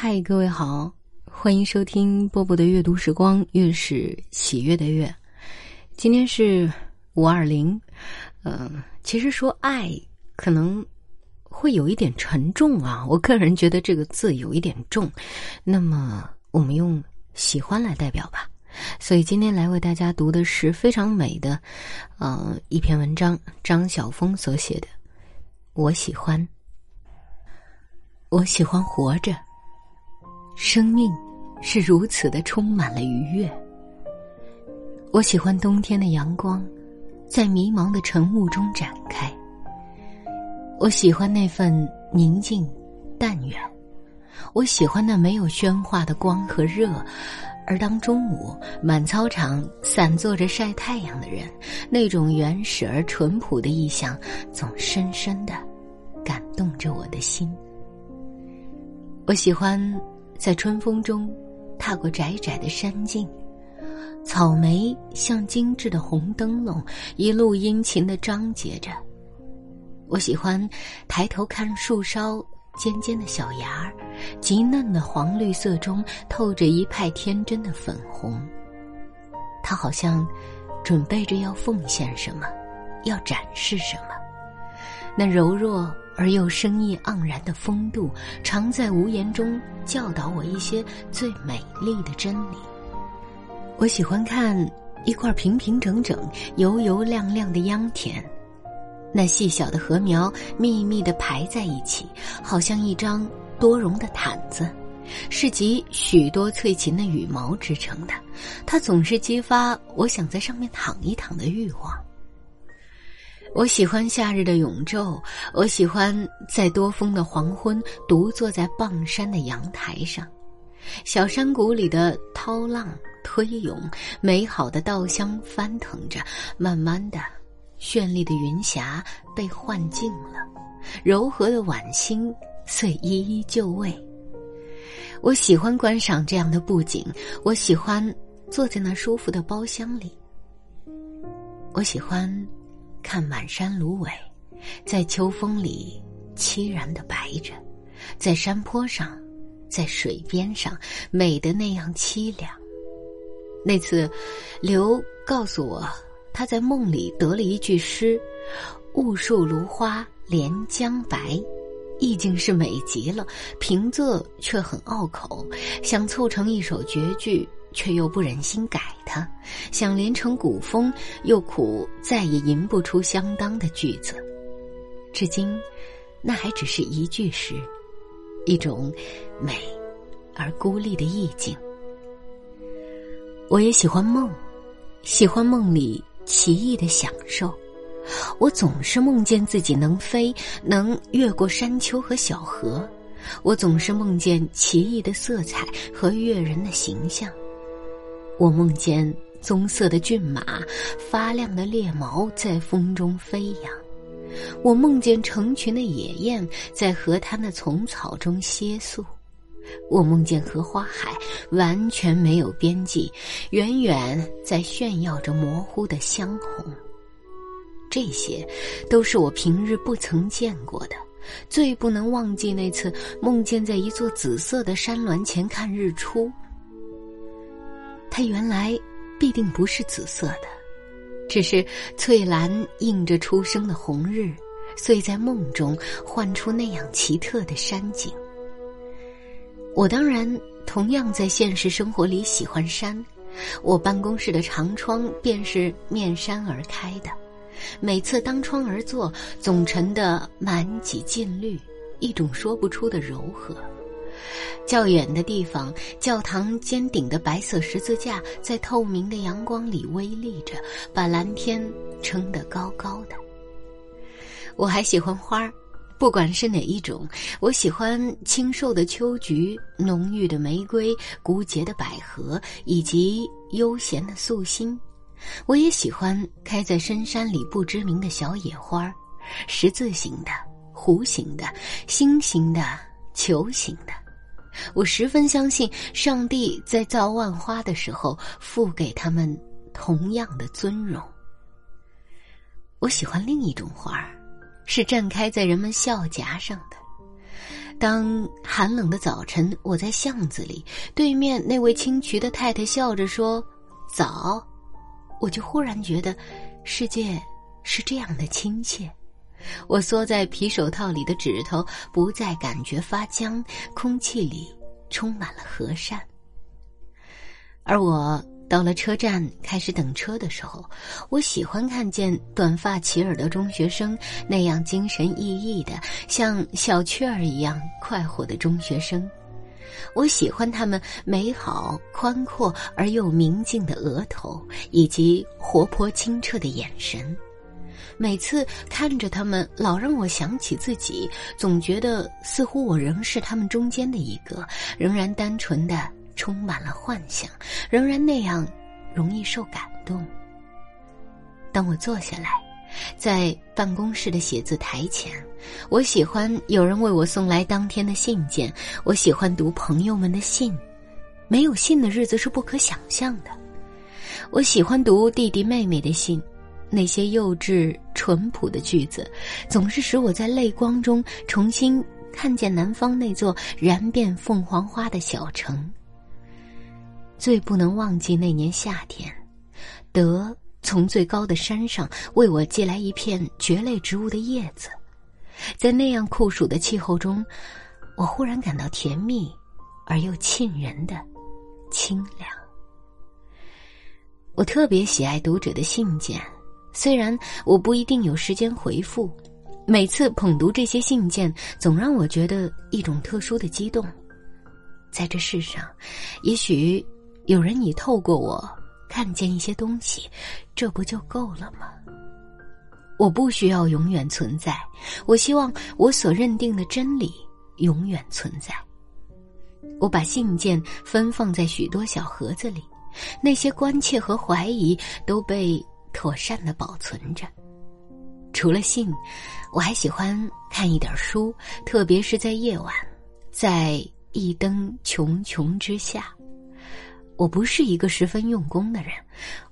嗨，各位好，欢迎收听波波的阅读时光，月是喜悦的月。今天是五二零，呃，其实说爱可能会有一点沉重啊，我个人觉得这个字有一点重，那么我们用喜欢来代表吧。所以今天来为大家读的是非常美的，呃，一篇文章，张晓峰所写的。我喜欢，我喜欢活着。生命是如此的充满了愉悦。我喜欢冬天的阳光，在迷茫的晨雾中展开。我喜欢那份宁静、淡远。我喜欢那没有喧哗的光和热，而当中午满操场散坐着晒太阳的人，那种原始而淳朴的意象，总深深的感动着我的心。我喜欢。在春风中，踏过窄窄的山径，草莓像精致的红灯笼，一路殷勤的张结着。我喜欢抬头看树梢尖尖的小芽儿，极嫩的黄绿色中透着一派天真的粉红。它好像准备着要奉献什么，要展示什么。那柔弱。而又生意盎然的风度，常在无言中教导我一些最美丽的真理。我喜欢看一块平平整整、油油亮亮的秧田，那细小的禾苗密密的排在一起，好像一张多绒的毯子，是集许多翠禽的羽毛织成的。它总是激发我想在上面躺一躺的欲望。我喜欢夏日的永昼，我喜欢在多风的黄昏，独坐在傍山的阳台上，小山谷里的涛浪推涌，美好的稻香翻腾着，慢慢的，绚丽的云霞被幻境了，柔和的晚星遂一一就位。我喜欢观赏这样的布景，我喜欢坐在那舒服的包厢里，我喜欢。看满山芦苇，在秋风里凄然的白着，在山坡上，在水边上，美得那样凄凉。那次，刘告诉我，他在梦里得了一句诗：“雾树芦花连江白”，意境是美极了，平仄却很拗口，想凑成一首绝句。却又不忍心改它，想连成古风，又苦再也吟不出相当的句子。至今，那还只是一句诗，一种美而孤立的意境。我也喜欢梦，喜欢梦里奇异的享受。我总是梦见自己能飞，能越过山丘和小河。我总是梦见奇异的色彩和悦人的形象。我梦见棕色的骏马，发亮的猎毛在风中飞扬；我梦见成群的野雁在河滩的丛草中歇宿；我梦见荷花海完全没有边际，远远在炫耀着模糊的香红。这些，都是我平日不曾见过的。最不能忘记那次梦见在一座紫色的山峦前看日出。它原来必定不是紫色的，只是翠蓝映着初升的红日，遂在梦中幻出那样奇特的山景。我当然同样在现实生活里喜欢山，我办公室的长窗便是面山而开的，每次当窗而坐，总沉得满几近绿，一种说不出的柔和。较远的地方，教堂尖顶的白色十字架在透明的阳光里微立着，把蓝天撑得高高的。我还喜欢花儿，不管是哪一种。我喜欢清瘦的秋菊、浓郁的玫瑰、孤洁的百合以及悠闲的素心。我也喜欢开在深山里不知名的小野花十字形的、弧形的、星形的、球形的。我十分相信，上帝在造万花的时候，赋给他们同样的尊荣。我喜欢另一种花儿，是绽开在人们笑颊上的。当寒冷的早晨，我在巷子里，对面那位清渠的太太笑着说：“早。”我就忽然觉得，世界是这样的亲切。我缩在皮手套里的指头不再感觉发僵，空气里充满了和善。而我到了车站开始等车的时候，我喜欢看见短发齐耳的中学生那样精神奕奕的，像小雀儿一样快活的中学生。我喜欢他们美好、宽阔而又明净的额头，以及活泼清澈的眼神。每次看着他们，老让我想起自己，总觉得似乎我仍是他们中间的一个，仍然单纯的，充满了幻想，仍然那样容易受感动。当我坐下来，在办公室的写字台前，我喜欢有人为我送来当天的信件，我喜欢读朋友们的信，没有信的日子是不可想象的。我喜欢读弟弟妹妹的信。那些幼稚淳朴的句子，总是使我在泪光中重新看见南方那座燃遍凤凰花的小城。最不能忘记那年夏天，德从最高的山上为我寄来一片蕨类植物的叶子，在那样酷暑的气候中，我忽然感到甜蜜而又沁人的清凉。我特别喜爱读者的信件。虽然我不一定有时间回复，每次捧读这些信件，总让我觉得一种特殊的激动。在这世上，也许有人已透过我看见一些东西，这不就够了吗？我不需要永远存在，我希望我所认定的真理永远存在。我把信件分放在许多小盒子里，那些关切和怀疑都被。妥善的保存着。除了信，我还喜欢看一点书，特别是在夜晚，在一灯穷穷之下。我不是一个十分用功的人，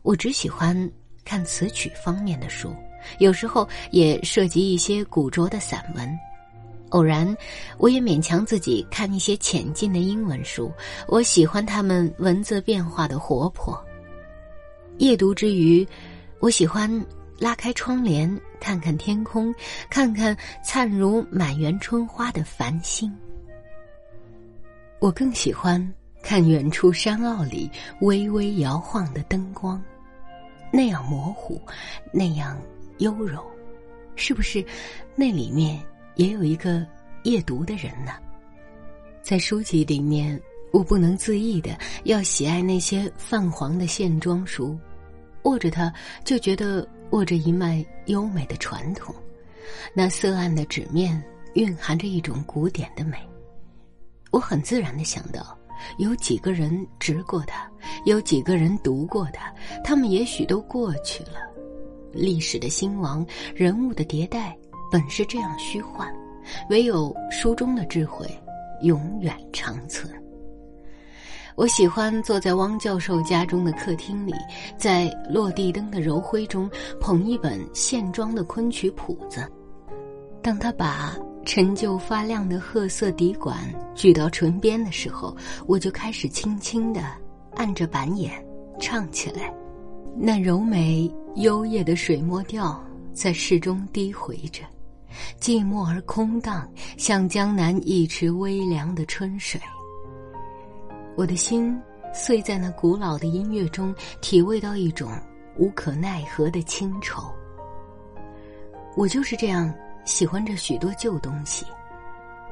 我只喜欢看词曲方面的书，有时候也涉及一些古拙的散文。偶然，我也勉强自己看一些浅近的英文书，我喜欢他们文字变化的活泼。夜读之余。我喜欢拉开窗帘，看看天空，看看灿如满园春花的繁星。我更喜欢看远处山坳里微微摇晃的灯光，那样模糊，那样幽柔，是不是？那里面也有一个夜读的人呢？在书籍里面，我不能自抑的要喜爱那些泛黄的线装书。握着它，就觉得握着一脉优美的传统。那色暗的纸面蕴含着一种古典的美。我很自然的想到，有几个人执过它，有几个人读过它，他们也许都过去了。历史的兴亡，人物的迭代，本是这样虚幻，唯有书中的智慧，永远长存。我喜欢坐在汪教授家中的客厅里，在落地灯的柔辉中捧一本线装的昆曲谱子。当他把陈旧发亮的褐色底管举到唇边的时候，我就开始轻轻地按着板眼唱起来。那柔美幽咽的水墨调在室中低回着，寂寞而空荡，像江南一池微凉的春水。我的心碎在那古老的音乐中体味到一种无可奈何的清愁。我就是这样喜欢着许多旧东西。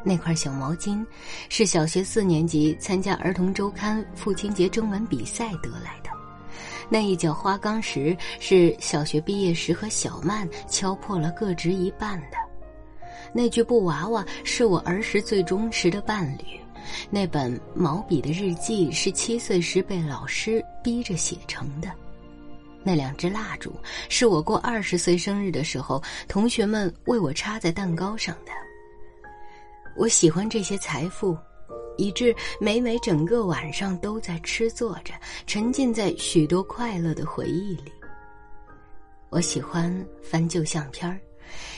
那块小毛巾是小学四年级参加儿童周刊父亲节征文比赛得来的。那一角花岗石是小学毕业时和小曼敲破了各执一半的。那具布娃娃是我儿时最忠实的伴侣。那本毛笔的日记是七岁时被老师逼着写成的，那两支蜡烛是我过二十岁生日的时候同学们为我插在蛋糕上的。我喜欢这些财富，以致每每整个晚上都在吃坐着，沉浸在许多快乐的回忆里。我喜欢翻旧相片儿，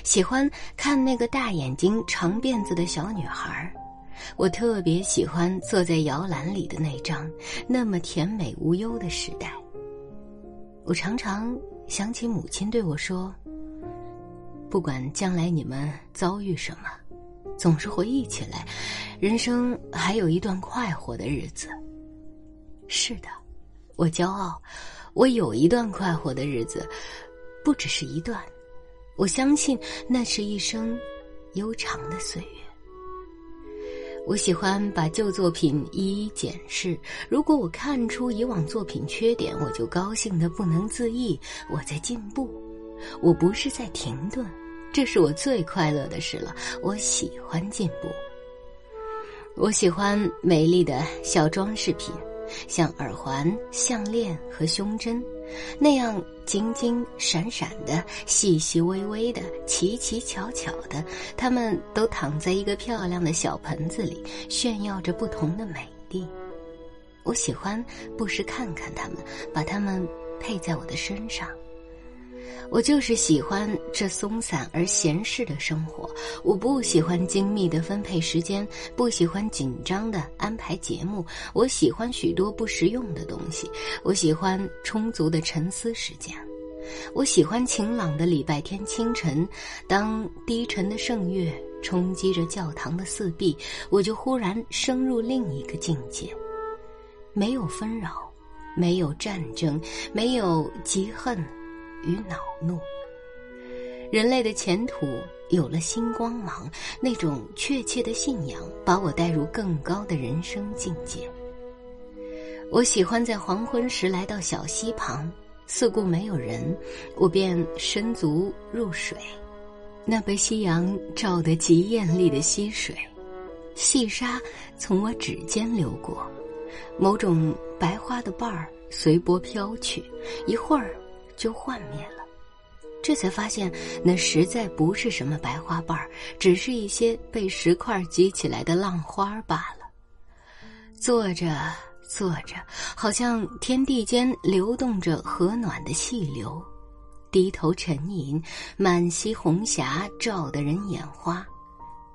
喜欢看那个大眼睛、长辫子的小女孩儿。我特别喜欢坐在摇篮里的那张那么甜美无忧的时代。我常常想起母亲对我说：“不管将来你们遭遇什么，总是回忆起来，人生还有一段快活的日子。”是的，我骄傲，我有一段快活的日子，不只是一段，我相信那是一生悠长的岁月。我喜欢把旧作品一一检视，如果我看出以往作品缺点，我就高兴的不能自抑。我在进步，我不是在停顿，这是我最快乐的事了。我喜欢进步，我喜欢美丽的小装饰品。像耳环、项链和胸针，那样晶晶闪闪的、细细微微的、奇奇巧巧的，它们都躺在一个漂亮的小盆子里，炫耀着不同的美丽。我喜欢不时看看它们，把它们配在我的身上。我就是喜欢这松散而闲适的生活，我不喜欢精密的分配时间，不喜欢紧张的安排节目，我喜欢许多不实用的东西，我喜欢充足的沉思时间，我喜欢晴朗的礼拜天清晨，当低沉的圣乐冲击着教堂的四壁，我就忽然升入另一个境界，没有纷扰，没有战争，没有嫉恨。与恼怒，人类的前途有了新光芒，那种确切的信仰把我带入更高的人生境界。我喜欢在黄昏时来到小溪旁，四顾没有人，我便伸足入水。那被夕阳照得极艳丽的溪水，细沙从我指尖流过，某种白花的瓣儿随波飘去，一会儿。就幻灭了，这才发现那实在不是什么白花瓣儿，只是一些被石块积起来的浪花罢了。坐着坐着，好像天地间流动着和暖的细流，低头沉吟，满溪红霞照得人眼花，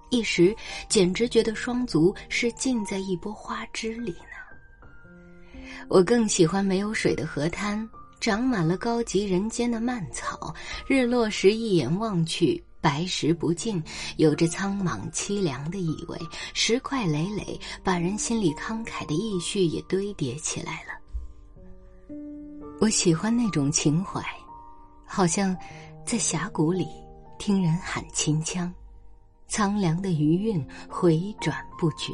一时简直觉得双足是浸在一波花枝里呢。我更喜欢没有水的河滩。长满了高级人间的蔓草，日落时一眼望去，白石不尽，有着苍茫凄凉的意味。石块累累，把人心里慷慨的意绪也堆叠起来了。我喜欢那种情怀，好像在峡谷里听人喊秦腔，苍凉的余韵回转不绝。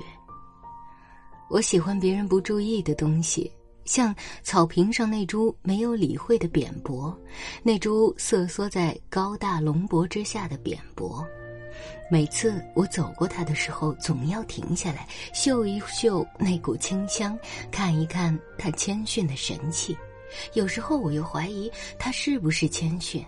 我喜欢别人不注意的东西。像草坪上那株没有理会的扁柏，那株瑟缩在高大龙柏之下的扁柏，每次我走过它的时候，总要停下来嗅一嗅那股清香，看一看它谦逊的神气。有时候我又怀疑它是不是谦逊，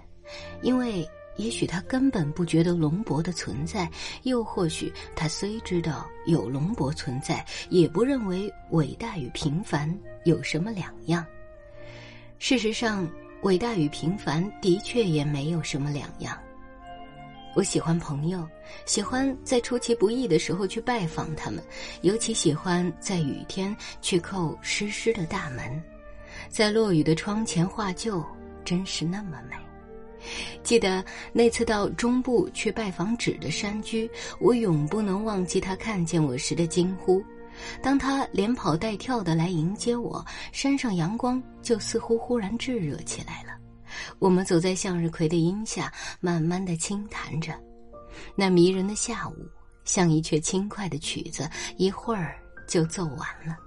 因为。也许他根本不觉得龙伯的存在，又或许他虽知道有龙伯存在，也不认为伟大与平凡有什么两样。事实上，伟大与平凡的确也没有什么两样。我喜欢朋友，喜欢在出其不意的时候去拜访他们，尤其喜欢在雨天去叩湿湿的大门，在落雨的窗前画旧，真是那么美。记得那次到中部去拜访纸的山居，我永不能忘记他看见我时的惊呼。当他连跑带跳的来迎接我，山上阳光就似乎忽然炙热起来了。我们走在向日葵的荫下，慢慢的轻弹着，那迷人的下午像一阙轻快的曲子，一会儿就奏完了。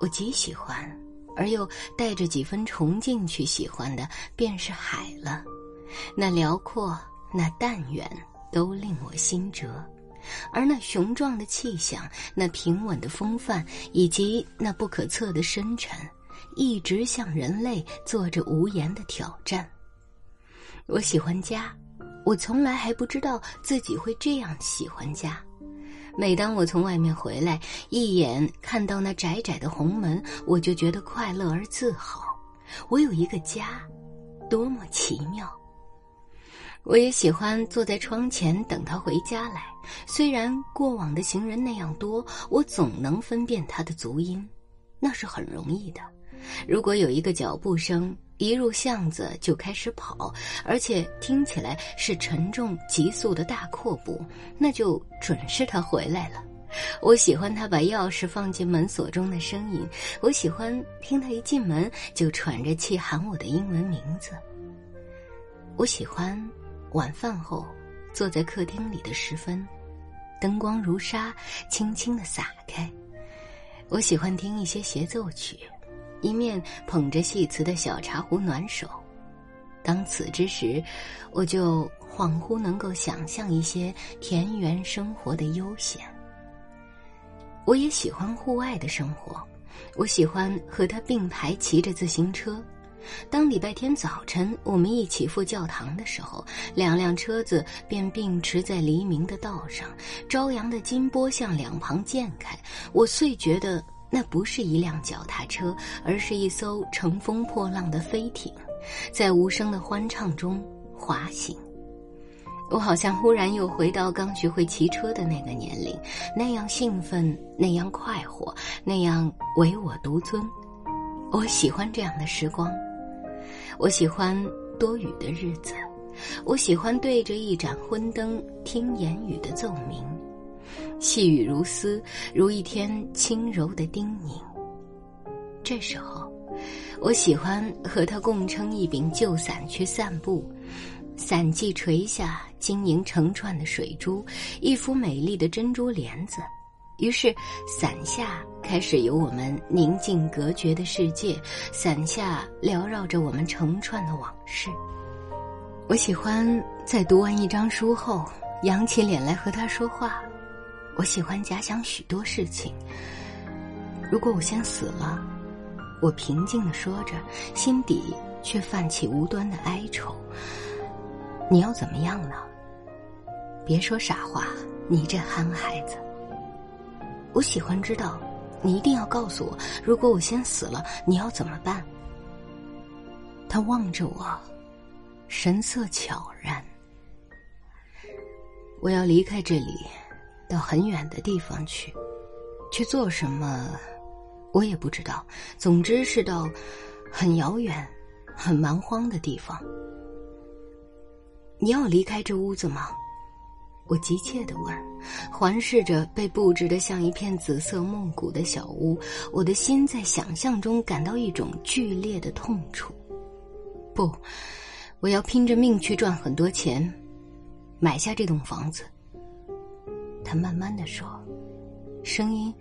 我极喜欢。而又带着几分崇敬去喜欢的，便是海了。那辽阔，那淡远，都令我心折；而那雄壮的气象，那平稳的风范，以及那不可测的深沉，一直向人类做着无言的挑战。我喜欢家，我从来还不知道自己会这样喜欢家。每当我从外面回来，一眼看到那窄窄的红门，我就觉得快乐而自豪。我有一个家，多么奇妙！我也喜欢坐在窗前等他回家来。虽然过往的行人那样多，我总能分辨他的足音，那是很容易的。如果有一个脚步声，一入巷子就开始跑，而且听起来是沉重急速的大阔步，那就准是他回来了。我喜欢他把钥匙放进门锁中的声音，我喜欢听他一进门就喘着气喊我的英文名字。我喜欢晚饭后坐在客厅里的时分，灯光如纱，轻轻的洒开。我喜欢听一些协奏曲。一面捧着细瓷的小茶壶暖手，当此之时，我就恍惚能够想象一些田园生活的悠闲。我也喜欢户外的生活，我喜欢和他并排骑着自行车。当礼拜天早晨我们一起赴教堂的时候，两辆车子便并驰在黎明的道上，朝阳的金波向两旁溅开，我遂觉得。那不是一辆脚踏车，而是一艘乘风破浪的飞艇，在无声的欢唱中滑行。我好像忽然又回到刚学会骑车的那个年龄，那样兴奋，那样快活，那样唯我独尊。我喜欢这样的时光，我喜欢多雨的日子，我喜欢对着一盏昏灯听言语的奏鸣。细雨如丝，如一天轻柔的叮咛。这时候，我喜欢和他共撑一柄旧伞去散步，伞髻垂下，晶莹成串的水珠，一幅美丽的珍珠帘子。于是，伞下开始有我们宁静隔绝的世界，伞下缭绕着我们成串的往事。我喜欢在读完一张书后，扬起脸来和他说话。我喜欢假想许多事情。如果我先死了，我平静的说着，心底却泛起无端的哀愁。你要怎么样呢？别说傻话，你这憨孩子。我喜欢知道，你一定要告诉我，如果我先死了，你要怎么办？他望着我，神色悄然。我要离开这里。到很远的地方去，去做什么，我也不知道。总之是到很遥远、很蛮荒的地方。你要离开这屋子吗？我急切的问，环视着被布置的像一片紫色梦谷的小屋，我的心在想象中感到一种剧烈的痛楚。不，我要拼着命去赚很多钱，买下这栋房子。他慢慢的说，声音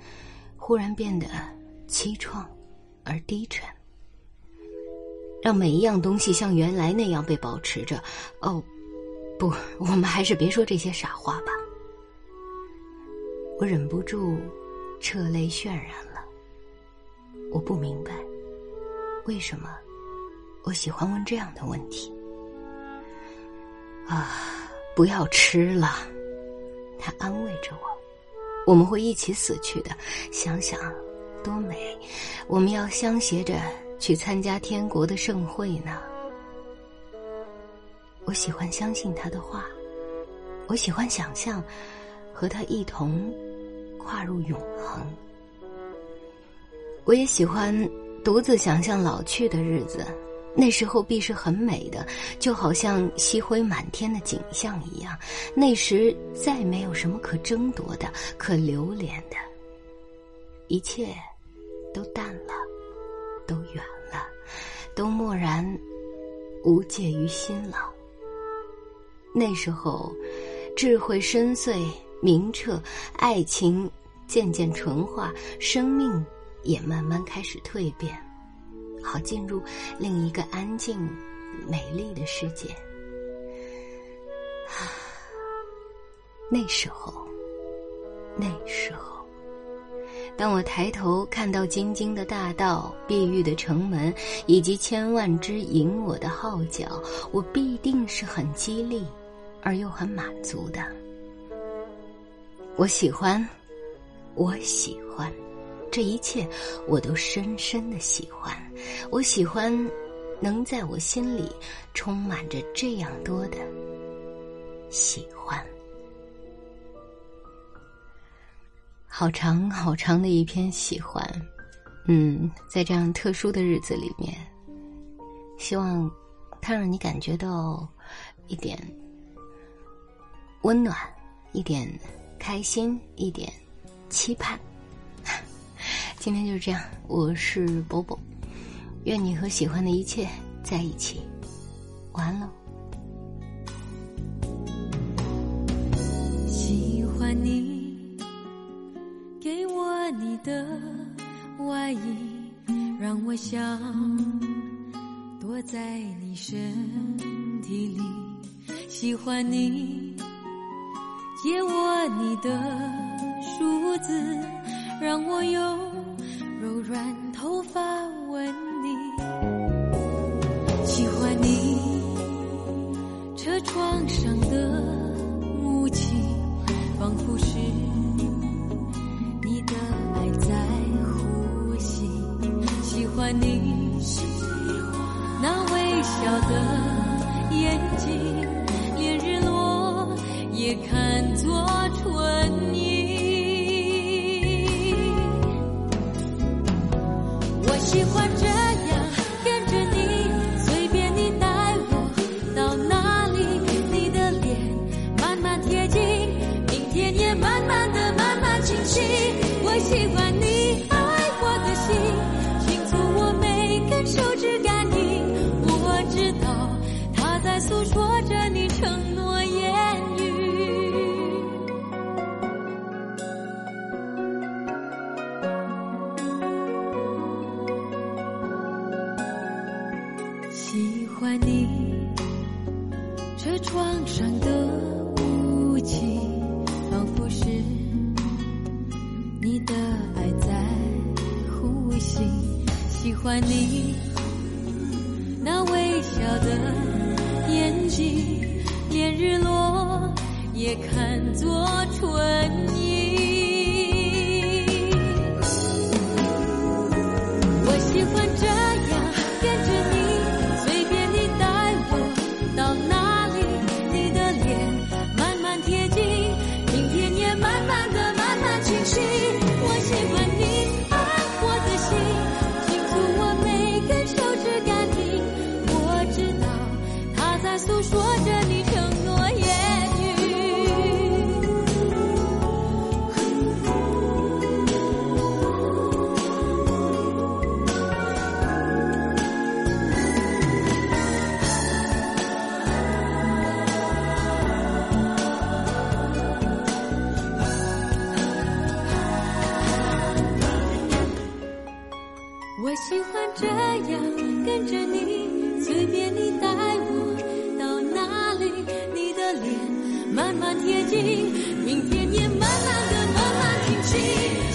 忽然变得凄怆而低沉。让每一样东西像原来那样被保持着。哦，不，我们还是别说这些傻话吧。我忍不住彻泪渲染了。我不明白，为什么我喜欢问这样的问题。啊，不要吃了。他安慰着我：“我们会一起死去的，想想，多美！我们要相携着去参加天国的盛会呢。”我喜欢相信他的话，我喜欢想象和他一同跨入永恒。我也喜欢独自想象老去的日子。那时候必是很美的，就好像夕辉满天的景象一样。那时再没有什么可争夺的、可留恋的，一切都淡了，都远了，都漠然无介于心了。那时候，智慧深邃、明澈，爱情渐渐纯化，生命也慢慢开始蜕变。好进入另一个安静、美丽的世界。啊 那时候，那时候，当我抬头看到晶晶的大道、碧玉的城门以及千万只引我的号角，我必定是很激励，而又很满足的。我喜欢，我喜欢。这一切，我都深深的喜欢。我喜欢，能在我心里充满着这样多的喜欢。好长好长的一篇喜欢，嗯，在这样特殊的日子里面，希望它让你感觉到一点温暖，一点开心，一点期盼。今天就是这样，我是波波，愿你和喜欢的一切在一起。晚安喽。喜欢你，给我你的外衣，让我想躲在你身体里。喜欢你，借我你的梳子，让我用。软头发吻你，喜欢你车窗上的雾气，仿佛是你的爱在呼吸。喜欢你那微笑的眼睛，连日落也看作习惯。喜欢这样跟着你，随便你带我到哪里，你的脸慢慢贴近，明天也慢慢的慢慢清晰。